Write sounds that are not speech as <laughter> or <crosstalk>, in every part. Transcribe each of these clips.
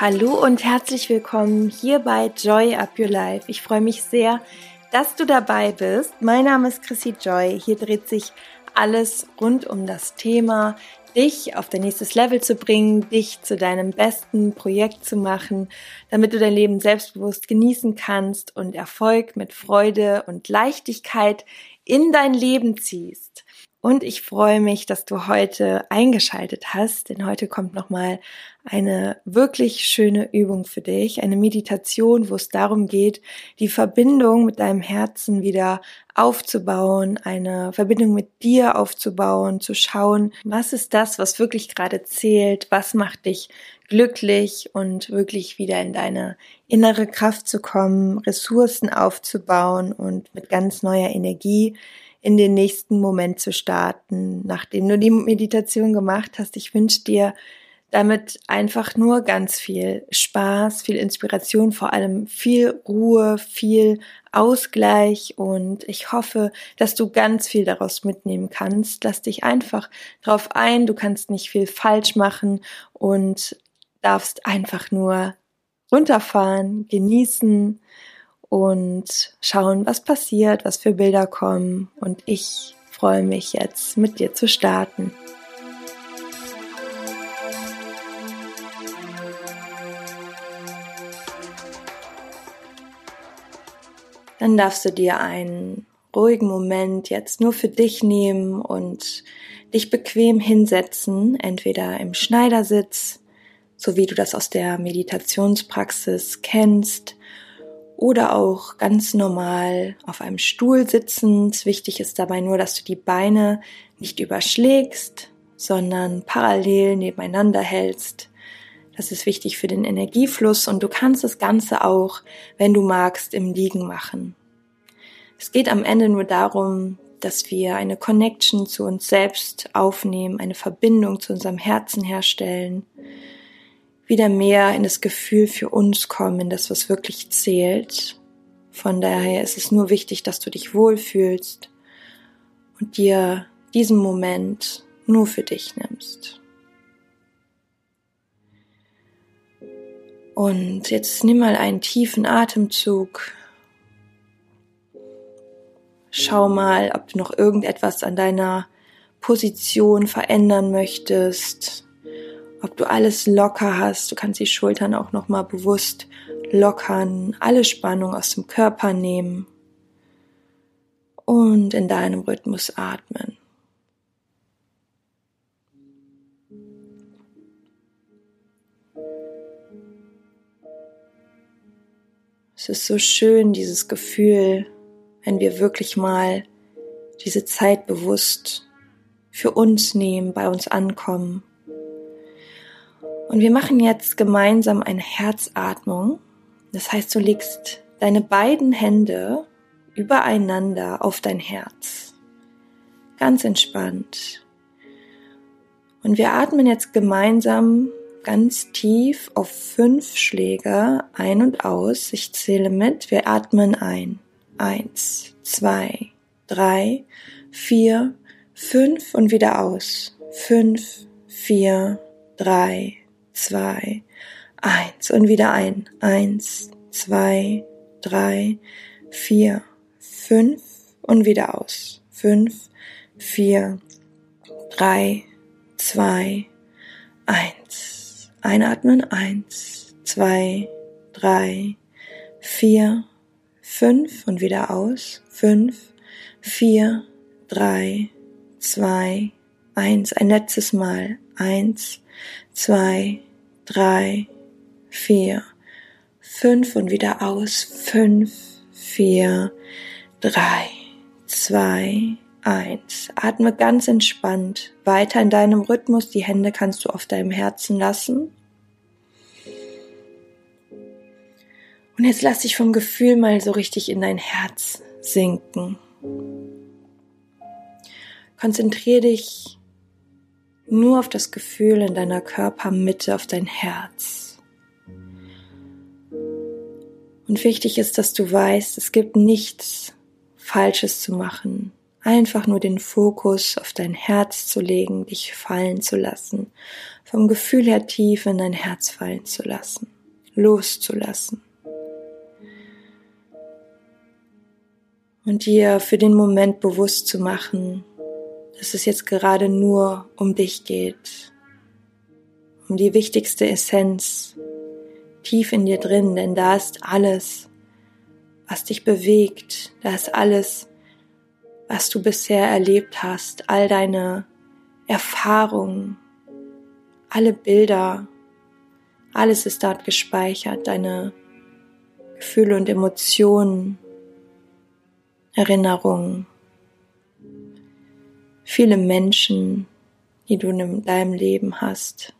Hallo und herzlich willkommen hier bei Joy Up Your Life. Ich freue mich sehr, dass du dabei bist. Mein Name ist Chrissy Joy. Hier dreht sich alles rund um das Thema, dich auf dein nächstes Level zu bringen, dich zu deinem besten Projekt zu machen, damit du dein Leben selbstbewusst genießen kannst und Erfolg mit Freude und Leichtigkeit in dein Leben ziehst. Und ich freue mich, dass du heute eingeschaltet hast, denn heute kommt nochmal eine wirklich schöne Übung für dich, eine Meditation, wo es darum geht, die Verbindung mit deinem Herzen wieder aufzubauen, eine Verbindung mit dir aufzubauen, zu schauen, was ist das, was wirklich gerade zählt, was macht dich glücklich und wirklich wieder in deine innere Kraft zu kommen, Ressourcen aufzubauen und mit ganz neuer Energie in den nächsten Moment zu starten, nachdem du die Meditation gemacht hast. Ich wünsche dir damit einfach nur ganz viel Spaß, viel Inspiration, vor allem viel Ruhe, viel Ausgleich und ich hoffe, dass du ganz viel daraus mitnehmen kannst. Lass dich einfach drauf ein, du kannst nicht viel falsch machen und darfst einfach nur runterfahren, genießen und schauen, was passiert, was für Bilder kommen. Und ich freue mich jetzt, mit dir zu starten. Dann darfst du dir einen ruhigen Moment jetzt nur für dich nehmen und dich bequem hinsetzen, entweder im Schneidersitz, so wie du das aus der Meditationspraxis kennst, oder auch ganz normal auf einem Stuhl sitzend. Wichtig ist dabei nur, dass du die Beine nicht überschlägst, sondern parallel nebeneinander hältst. Das ist wichtig für den Energiefluss und du kannst das Ganze auch, wenn du magst, im Liegen machen. Es geht am Ende nur darum, dass wir eine Connection zu uns selbst aufnehmen, eine Verbindung zu unserem Herzen herstellen, wieder mehr in das Gefühl für uns kommen, in das, was wirklich zählt. Von daher ist es nur wichtig, dass du dich wohlfühlst und dir diesen Moment nur für dich nimmst. Und jetzt nimm mal einen tiefen Atemzug. Schau mal, ob du noch irgendetwas an deiner Position verändern möchtest ob du alles locker hast. Du kannst die Schultern auch nochmal bewusst lockern, alle Spannung aus dem Körper nehmen und in deinem Rhythmus atmen. Es ist so schön, dieses Gefühl, wenn wir wirklich mal diese Zeit bewusst für uns nehmen, bei uns ankommen und wir machen jetzt gemeinsam eine Herzatmung. Das heißt, du legst deine beiden Hände übereinander auf dein Herz. Ganz entspannt. Und wir atmen jetzt gemeinsam ganz tief auf fünf Schläge ein und aus. Ich zähle mit. Wir atmen ein. Eins, zwei, drei, vier, fünf und wieder aus. Fünf, vier, drei, zwei, eins und wieder ein. Eins, zwei, drei, vier, fünf und wieder aus. Fünf, vier, drei, zwei, eins. Einatmen, eins, zwei, drei, vier, fünf und wieder aus. Fünf, vier, drei, zwei, eins. Ein letztes Mal. Eins, zwei, drei, vier, fünf und wieder aus. Fünf, vier, drei, zwei, eins. Atme ganz entspannt weiter in deinem Rhythmus. Die Hände kannst du auf deinem Herzen lassen. Und jetzt lass dich vom Gefühl mal so richtig in dein Herz sinken. Konzentriere dich nur auf das Gefühl in deiner Körpermitte, auf dein Herz. Und wichtig ist, dass du weißt, es gibt nichts Falsches zu machen. einfach nur den Fokus auf dein Herz zu legen, dich fallen zu lassen, vom Gefühl her tief in dein Herz fallen zu lassen, loszulassen. Und dir für den Moment bewusst zu machen, dass es jetzt gerade nur um dich geht, um die wichtigste Essenz tief in dir drin, denn da ist alles, was dich bewegt, da ist alles, was du bisher erlebt hast, all deine Erfahrungen, alle Bilder, alles ist dort gespeichert, deine Gefühle und Emotionen, Erinnerungen, viele Menschen, die du in deinem Leben hast.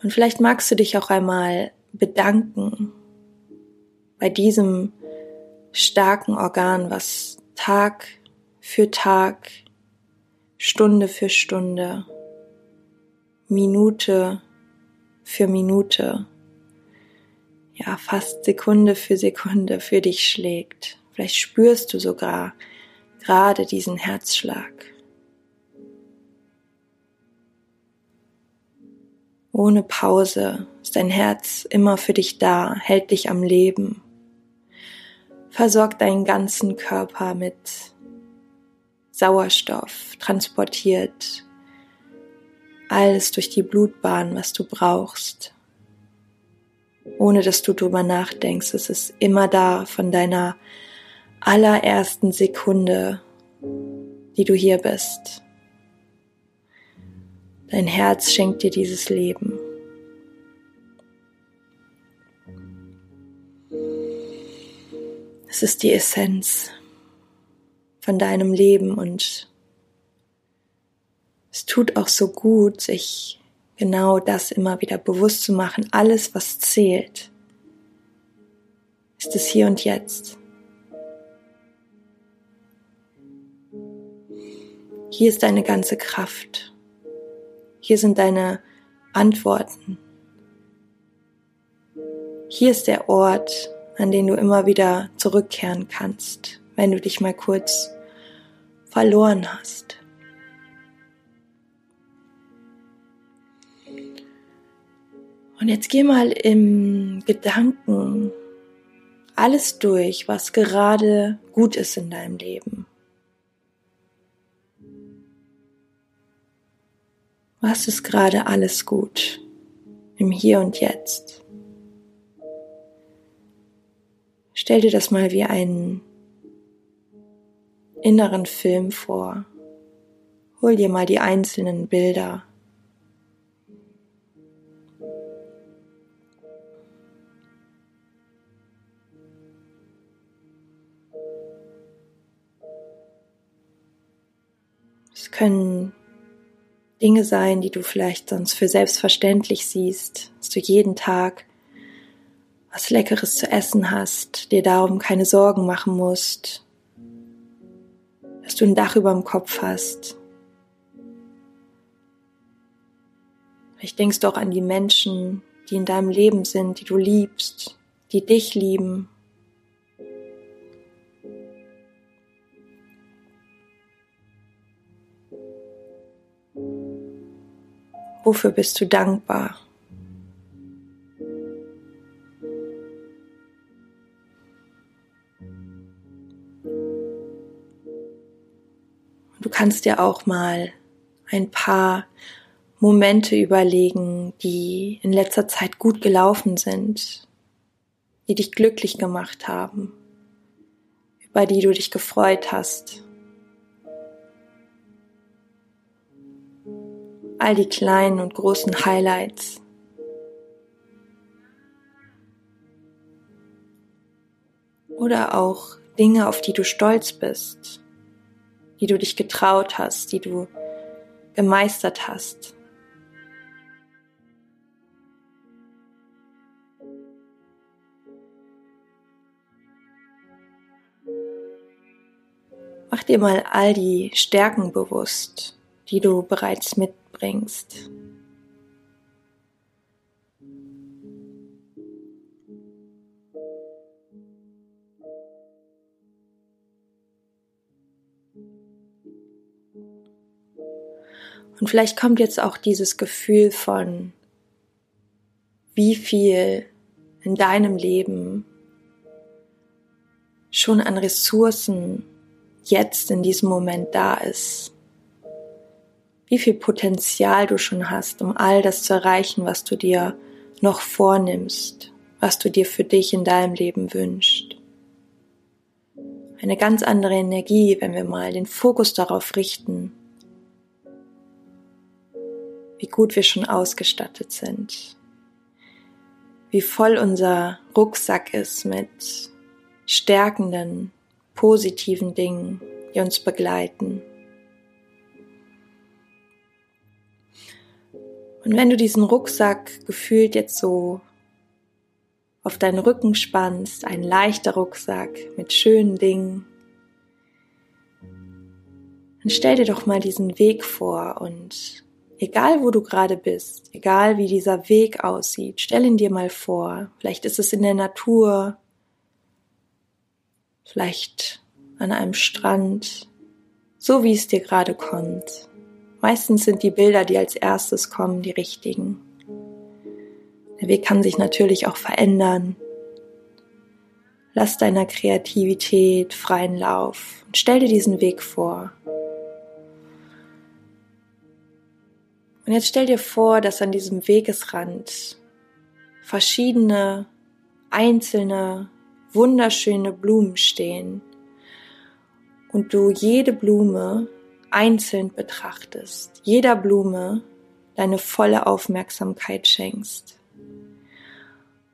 Und vielleicht magst du dich auch einmal bedanken bei diesem starken Organ, was Tag für Tag, Stunde für Stunde, Minute für Minute, ja fast Sekunde für Sekunde für dich schlägt. Vielleicht spürst du sogar gerade diesen Herzschlag. Ohne Pause ist dein Herz immer für dich da, hält dich am Leben, versorgt deinen ganzen Körper mit Sauerstoff, transportiert alles durch die Blutbahn, was du brauchst, ohne dass du drüber nachdenkst. Es ist immer da von deiner allerersten Sekunde, die du hier bist. Dein Herz schenkt dir dieses Leben. Es ist die Essenz von deinem Leben und es tut auch so gut, sich genau das immer wieder bewusst zu machen. Alles, was zählt, ist es hier und jetzt. Hier ist deine ganze Kraft. Hier sind deine Antworten. Hier ist der Ort, an den du immer wieder zurückkehren kannst, wenn du dich mal kurz verloren hast. Und jetzt geh mal im Gedanken alles durch, was gerade gut ist in deinem Leben. Was ist gerade alles gut im Hier und Jetzt? Stell dir das mal wie einen inneren Film vor. Hol dir mal die einzelnen Bilder. Können Dinge sein, die du vielleicht sonst für selbstverständlich siehst, dass du jeden Tag was Leckeres zu essen hast, dir darum keine Sorgen machen musst, dass du ein Dach über dem Kopf hast. Vielleicht denkst du auch an die Menschen, die in deinem Leben sind, die du liebst, die dich lieben, Wofür bist du dankbar? Du kannst dir auch mal ein paar Momente überlegen, die in letzter Zeit gut gelaufen sind, die dich glücklich gemacht haben, über die du dich gefreut hast. All die kleinen und großen Highlights. Oder auch Dinge, auf die du stolz bist, die du dich getraut hast, die du gemeistert hast. Mach dir mal all die Stärken bewusst, die du bereits mitbringst. Und vielleicht kommt jetzt auch dieses Gefühl von, wie viel in deinem Leben schon an Ressourcen jetzt in diesem Moment da ist. Wie viel Potenzial du schon hast, um all das zu erreichen, was du dir noch vornimmst, was du dir für dich in deinem Leben wünschst. Eine ganz andere Energie, wenn wir mal den Fokus darauf richten, wie gut wir schon ausgestattet sind, wie voll unser Rucksack ist mit stärkenden, positiven Dingen, die uns begleiten. Und wenn du diesen Rucksack gefühlt jetzt so auf deinen Rücken spannst, ein leichter Rucksack mit schönen Dingen, dann stell dir doch mal diesen Weg vor und egal wo du gerade bist, egal wie dieser Weg aussieht, stell ihn dir mal vor. Vielleicht ist es in der Natur, vielleicht an einem Strand, so wie es dir gerade kommt. Meistens sind die Bilder, die als erstes kommen, die richtigen. Der Weg kann sich natürlich auch verändern. Lass deiner Kreativität freien Lauf und stell dir diesen Weg vor. Und jetzt stell dir vor, dass an diesem Wegesrand verschiedene, einzelne, wunderschöne Blumen stehen und du jede Blume einzeln betrachtest, jeder Blume deine volle Aufmerksamkeit schenkst.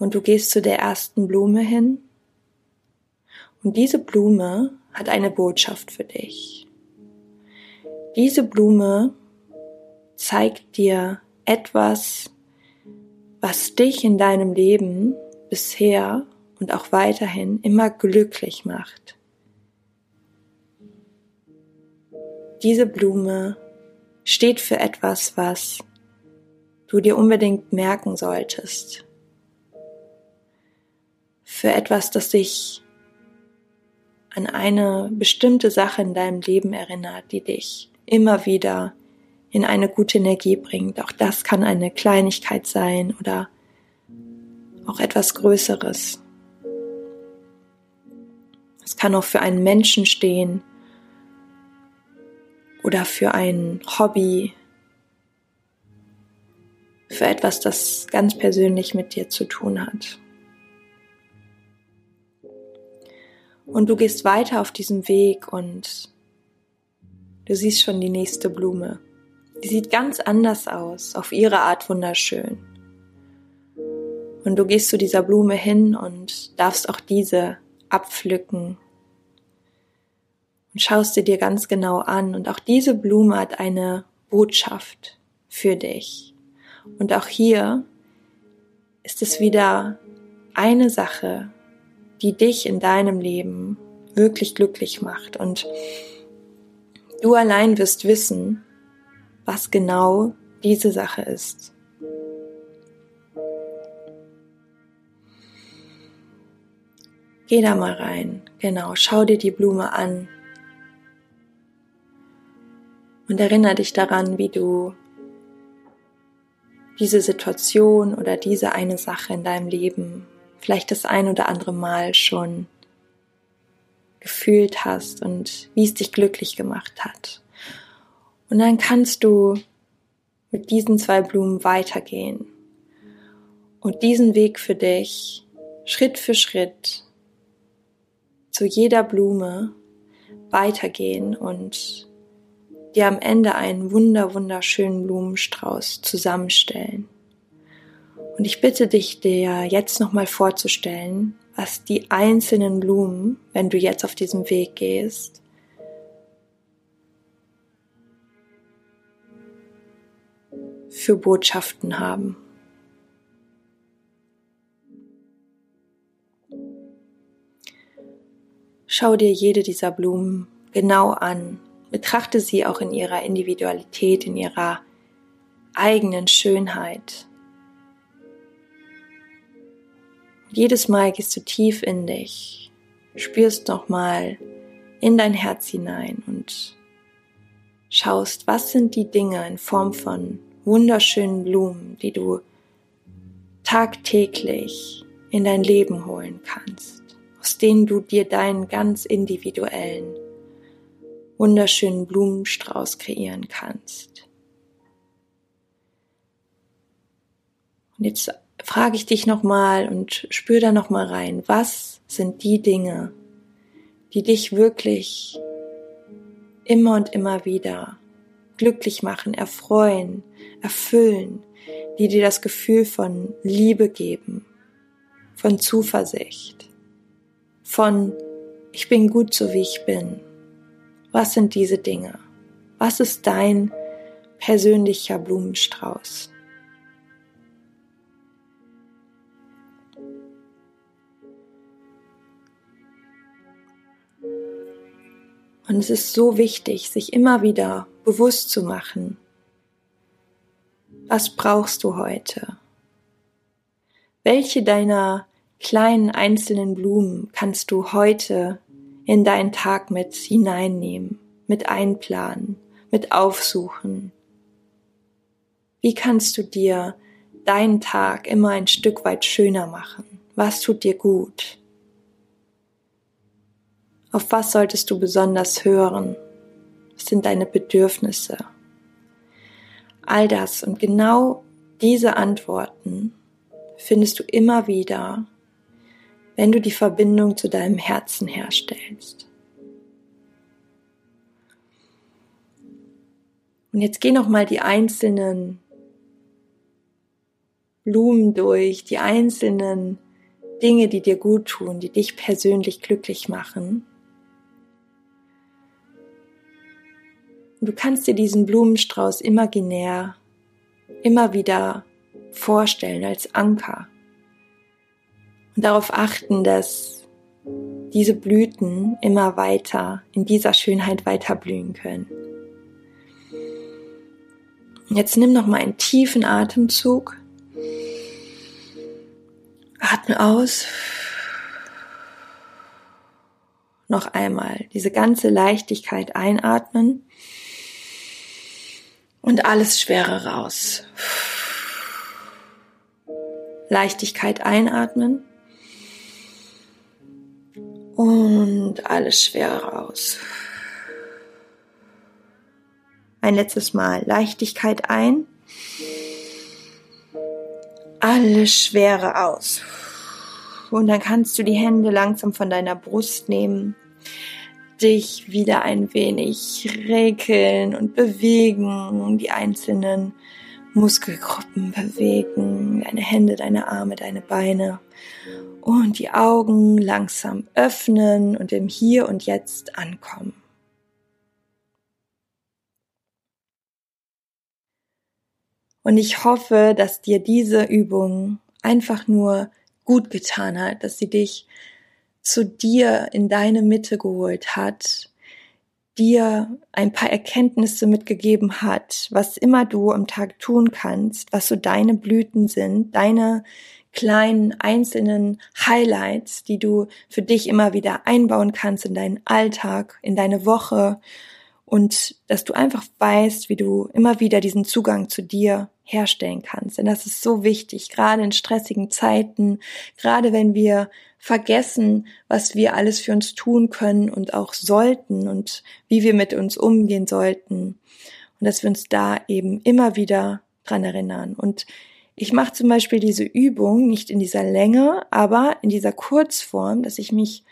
Und du gehst zu der ersten Blume hin und diese Blume hat eine Botschaft für dich. Diese Blume zeigt dir etwas, was dich in deinem Leben bisher und auch weiterhin immer glücklich macht. Diese Blume steht für etwas, was du dir unbedingt merken solltest. Für etwas, das dich an eine bestimmte Sache in deinem Leben erinnert, die dich immer wieder in eine gute Energie bringt. Auch das kann eine Kleinigkeit sein oder auch etwas Größeres. Es kann auch für einen Menschen stehen oder für ein Hobby, für etwas, das ganz persönlich mit dir zu tun hat. Und du gehst weiter auf diesem Weg und du siehst schon die nächste Blume. Die sieht ganz anders aus, auf ihre Art wunderschön. Und du gehst zu dieser Blume hin und darfst auch diese abpflücken und schaust sie dir ganz genau an. Und auch diese Blume hat eine Botschaft für dich. Und auch hier ist es wieder eine Sache, die dich in deinem Leben wirklich glücklich macht. Und du allein wirst wissen, was genau diese Sache ist. Geh da mal rein, genau, schau dir die Blume an und erinnere dich daran, wie du diese Situation oder diese eine Sache in deinem Leben vielleicht das ein oder andere Mal schon gefühlt hast und wie es dich glücklich gemacht hat. Und dann kannst du mit diesen zwei Blumen weitergehen und diesen Weg für dich Schritt für Schritt zu jeder Blume weitergehen und dir am Ende einen wunder wunderschönen Blumenstrauß zusammenstellen. Und ich bitte dich, dir jetzt nochmal vorzustellen, was die einzelnen Blumen, wenn du jetzt auf diesem Weg gehst, für Botschaften haben. Schau dir jede dieser Blumen genau an, betrachte sie auch in ihrer Individualität, in ihrer eigenen Schönheit. jedes Mal gehst du tief in dich, spürst nochmal in dein Herz hinein und schaust, was sind die Dinge in Form von wunderschönen Blumen, die du tagtäglich in dein Leben holen kannst, aus denen du dir deinen ganz individuellen, wunderschönen Blumenstrauß kreieren kannst. Und jetzt frage ich dich nochmal und spür da nochmal rein, was sind die Dinge, die dich wirklich immer und immer wieder glücklich machen, erfreuen, erfüllen, die dir das Gefühl von Liebe geben, von Zuversicht, von ich bin gut so wie ich bin. Was sind diese Dinge? Was ist dein persönlicher Blumenstrauß? Und es ist so wichtig, sich immer wieder bewusst zu machen, was brauchst du heute? Welche deiner kleinen einzelnen Blumen kannst du heute in deinen Tag mit hineinnehmen, mit einplanen, mit aufsuchen? Wie kannst du dir deinen Tag immer ein Stück weit schöner machen? Was tut dir gut? Auf was solltest du besonders hören? Was sind deine Bedürfnisse? All das und genau diese Antworten findest du immer wieder, wenn du die Verbindung zu deinem Herzen herstellst. Und jetzt geh noch mal die einzelnen Blumen durch, die einzelnen Dinge, die dir gut tun, die dich persönlich glücklich machen. Und du kannst dir diesen Blumenstrauß imaginär immer wieder vorstellen als Anker. Und darauf achten, dass diese Blüten immer weiter in dieser Schönheit weiter blühen können. Jetzt nimm noch mal einen tiefen Atemzug. Atme aus. Noch einmal diese ganze Leichtigkeit einatmen und alles Schwere raus. Leichtigkeit einatmen und alles Schwere raus. Ein letztes Mal Leichtigkeit ein, alles Schwere aus. Und dann kannst du die Hände langsam von deiner Brust nehmen dich wieder ein wenig regeln und bewegen, die einzelnen Muskelgruppen bewegen, deine Hände, deine Arme, deine Beine und die Augen langsam öffnen und im Hier und Jetzt ankommen. Und ich hoffe, dass dir diese Übung einfach nur gut getan hat, dass sie dich zu dir in deine Mitte geholt hat, dir ein paar Erkenntnisse mitgegeben hat, was immer du am Tag tun kannst, was so deine Blüten sind, deine kleinen einzelnen Highlights, die du für dich immer wieder einbauen kannst in deinen Alltag, in deine Woche und dass du einfach weißt, wie du immer wieder diesen Zugang zu dir herstellen kannst. Denn das ist so wichtig, gerade in stressigen Zeiten, gerade wenn wir vergessen, was wir alles für uns tun können und auch sollten und wie wir mit uns umgehen sollten. Und dass wir uns da eben immer wieder dran erinnern. Und ich mache zum Beispiel diese Übung nicht in dieser Länge, aber in dieser Kurzform, dass ich mich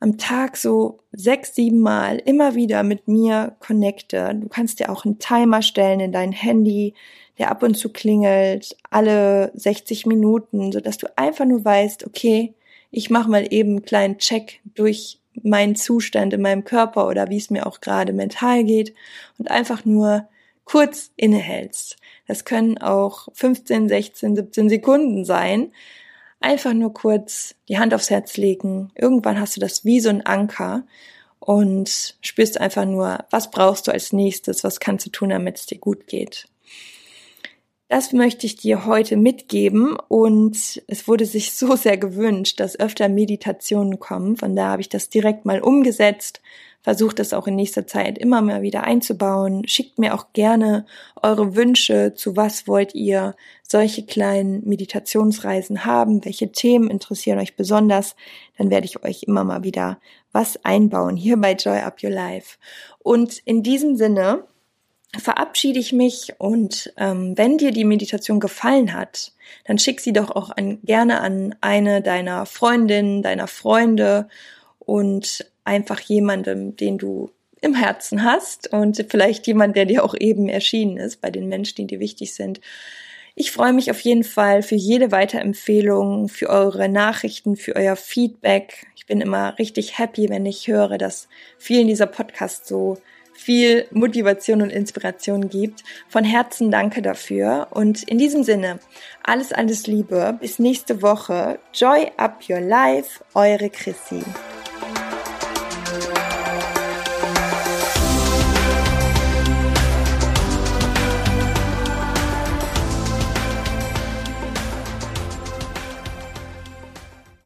am Tag so sechs, sieben Mal immer wieder mit mir connecte. Du kannst dir auch einen Timer stellen in dein Handy, der ab und zu klingelt, alle 60 Minuten, so dass du einfach nur weißt, okay, ich mache mal eben einen kleinen Check durch meinen Zustand in meinem Körper oder wie es mir auch gerade mental geht und einfach nur kurz innehältst. Das können auch 15, 16, 17 Sekunden sein. Einfach nur kurz die Hand aufs Herz legen. Irgendwann hast du das wie so ein Anker und spürst einfach nur, was brauchst du als nächstes, was kannst du tun, damit es dir gut geht. Das möchte ich dir heute mitgeben und es wurde sich so <laughs> sehr gewünscht, dass öfter Meditationen kommen. Von da habe ich das direkt mal umgesetzt, versucht das auch in nächster Zeit immer mal wieder einzubauen. Schickt mir auch gerne eure Wünsche, zu was wollt ihr solche kleinen Meditationsreisen haben, welche Themen interessieren euch besonders, dann werde ich euch immer mal wieder was einbauen hier bei Joy Up Your Life. Und in diesem Sinne verabschiede ich mich und ähm, wenn dir die Meditation gefallen hat, dann schick sie doch auch an, gerne an eine deiner Freundinnen, deiner Freunde und einfach jemandem, den du im Herzen hast und vielleicht jemand, der dir auch eben erschienen ist bei den Menschen, die dir wichtig sind. Ich freue mich auf jeden Fall für jede Weiterempfehlung, für eure Nachrichten, für euer Feedback. Ich bin immer richtig happy, wenn ich höre, dass vielen dieser Podcasts so viel Motivation und Inspiration gibt. Von Herzen danke dafür. Und in diesem Sinne, alles, alles Liebe. Bis nächste Woche. Joy up your life. Eure Chrissy.